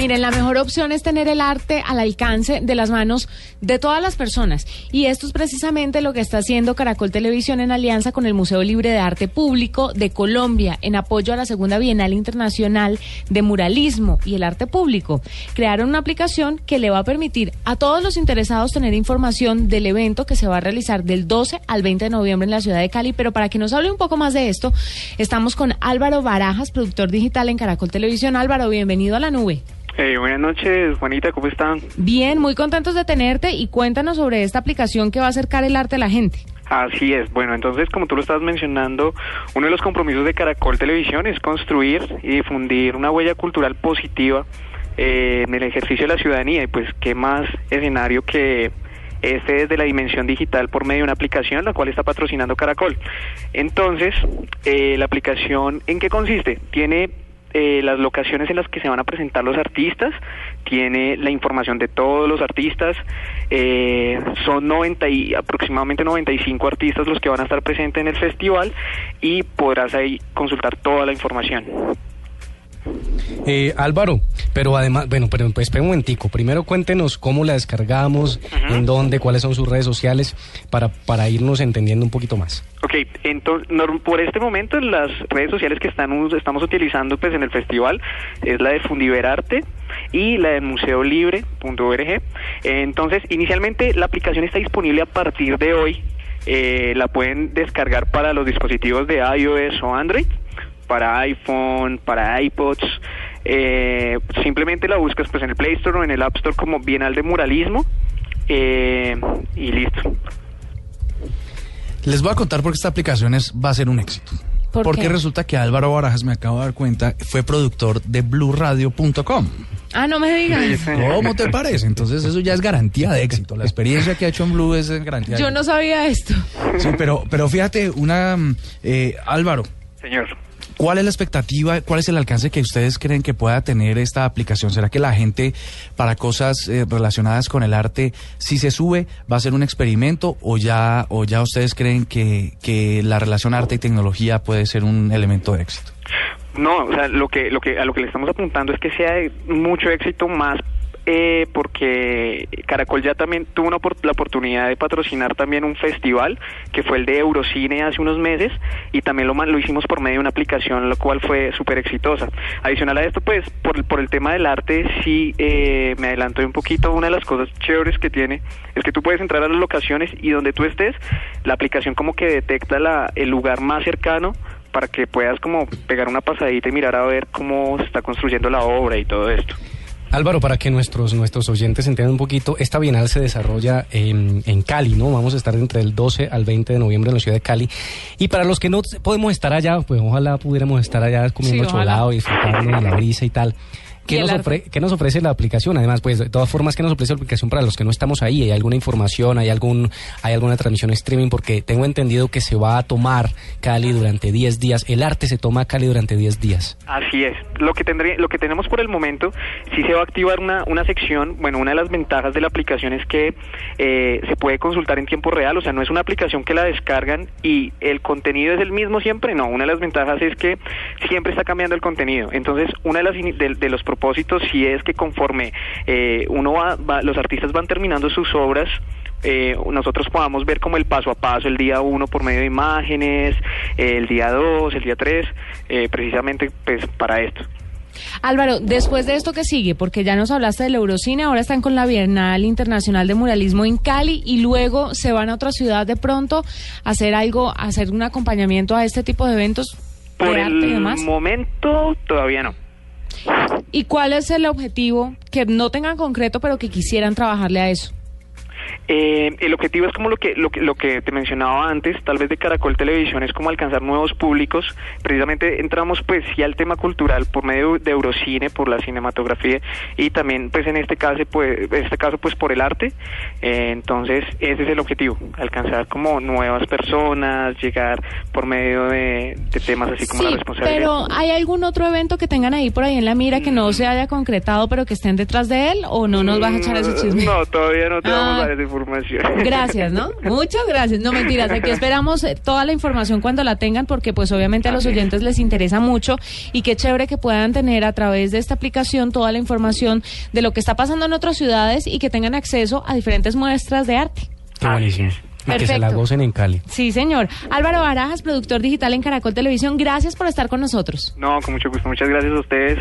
Miren, la mejor opción es tener el arte al alcance de las manos de todas las personas. Y esto es precisamente lo que está haciendo Caracol Televisión en alianza con el Museo Libre de Arte Público de Colombia, en apoyo a la Segunda Bienal Internacional de Muralismo y el Arte Público. Crearon una aplicación que le va a permitir a todos los interesados tener información del evento que se va a realizar del 12 al 20 de noviembre en la ciudad de Cali. Pero para que nos hable un poco más de esto, estamos con Álvaro Barajas, productor digital en Caracol Televisión. Álvaro, bienvenido a la nube. Eh, buenas noches, Juanita, ¿cómo están? Bien, muy contentos de tenerte y cuéntanos sobre esta aplicación que va a acercar el arte a la gente. Así es, bueno, entonces como tú lo estabas mencionando, uno de los compromisos de Caracol Televisión es construir y difundir una huella cultural positiva eh, en el ejercicio de la ciudadanía y pues qué más escenario que este desde la dimensión digital por medio de una aplicación la cual está patrocinando Caracol. Entonces, eh, la aplicación ¿en qué consiste? Tiene eh, las locaciones en las que se van a presentar los artistas, tiene la información de todos los artistas, eh, son 90 y aproximadamente 95 artistas los que van a estar presentes en el festival y podrás ahí consultar toda la información. Eh, Álvaro, pero además, bueno, pero pues espera un momentico. Primero cuéntenos cómo la descargamos, en dónde, cuáles son sus redes sociales, para, para irnos entendiendo un poquito más. Ok, entonces, por este momento las redes sociales que están, estamos utilizando pues en el festival es la de Fundiverarte y la de museolibre.org. Entonces, inicialmente la aplicación está disponible a partir de hoy. Eh, la pueden descargar para los dispositivos de iOS o Android, para iPhone, para iPods. Eh, simplemente la buscas pues en el Play Store o en el App Store como Bienal de Muralismo eh, y listo. Les voy a contar por qué esta aplicación es, va a ser un éxito. ¿Por Porque qué? resulta que Álvaro Barajas, me acabo de dar cuenta, fue productor de BlueRadio.com. Ah, no me digas. ¿Cómo te parece? Entonces eso ya es garantía de éxito. La experiencia que ha hecho en Blue es garantía de Yo no sabía esto. Sí, pero, pero fíjate, una mm, eh, Álvaro, Señor. ¿Cuál es la expectativa? ¿Cuál es el alcance que ustedes creen que pueda tener esta aplicación? ¿Será que la gente para cosas eh, relacionadas con el arte, si se sube, va a ser un experimento o ya, o ya ustedes creen que, que la relación arte y tecnología puede ser un elemento de éxito? No, o sea, lo que, lo que, a lo que le estamos apuntando es que sea de mucho éxito más eh, porque Caracol ya también tuvo una la oportunidad de patrocinar también un festival que fue el de Eurocine hace unos meses y también lo, lo hicimos por medio de una aplicación la cual fue súper exitosa. Adicional a esto, pues por, por el tema del arte sí eh, me adelanto un poquito. Una de las cosas chéveres que tiene es que tú puedes entrar a las locaciones y donde tú estés, la aplicación como que detecta la, el lugar más cercano para que puedas como pegar una pasadita y mirar a ver cómo se está construyendo la obra y todo esto. Álvaro, para que nuestros, nuestros oyentes entiendan un poquito, esta bienal se desarrolla en, en Cali, ¿no? Vamos a estar entre el 12 al 20 de noviembre en la ciudad de Cali. Y para los que no podemos estar allá, pues ojalá pudiéramos estar allá comiendo Sí, cholado y disfrutando de la brisa y tal. ¿Qué nos, ofre- qué nos ofrece la aplicación? Además, pues de todas formas, ¿qué nos ofrece la aplicación para los que no estamos ahí? ¿Hay alguna información? ¿Hay algún hay alguna transmisión streaming? Porque tengo entendido que se va a tomar Cali durante 10 días. El arte se toma Cali durante 10 días. Así es. Lo que tendría, lo que tenemos por el momento, sí se va a activar una, una sección. Bueno, una de las ventajas de la aplicación es que eh, se puede consultar en tiempo real. O sea, no es una aplicación que la descargan y el contenido es el mismo siempre. No, una de las ventajas es que siempre está cambiando el contenido. Entonces, una de las de los propósitos sí es que conforme eh, uno va, va- los artistas van terminando sus obras. eh, nosotros podamos ver como el paso a paso, el día uno por medio de imágenes, eh, el día dos, el día tres, eh, precisamente pues para esto. Álvaro, después de esto que sigue, porque ya nos hablaste del Eurocine, ahora están con la Bienal Internacional de Muralismo en Cali y luego se van a otra ciudad de pronto a hacer algo, a hacer un acompañamiento a este tipo de eventos Por de arte y el demás. momento todavía no. ¿Y cuál es el objetivo que no tengan concreto pero que quisieran trabajarle a eso? Eh, el objetivo es como lo que, lo que lo que te mencionaba antes, tal vez de Caracol Televisión es como alcanzar nuevos públicos. Precisamente entramos pues sí al tema cultural por medio de Eurocine, por la cinematografía y también pues en este caso pues este caso pues por el arte. Eh, entonces ese es el objetivo, alcanzar como nuevas personas, llegar por medio de, de temas así como la responsabilidad. pero ¿hay algún otro evento que tengan ahí por ahí en la mira que no se haya concretado pero que estén detrás de él o no nos vas a echar ese chisme? No, todavía no te vamos Ah. a dar esa información. Gracias, ¿no? Muchas gracias. No mentiras, aquí esperamos eh, toda la información cuando la tengan porque pues obviamente a los oyentes les interesa mucho y qué chévere que puedan tener a través de esta aplicación toda la información de lo que está pasando en otras ciudades y que tengan acceso a diferentes muestras de arte. Qué buenísimo. Y que se la gocen en Cali. Sí, señor. Álvaro Barajas, productor digital en Caracol Televisión, gracias por estar con nosotros. No, con mucho gusto. Muchas gracias a ustedes.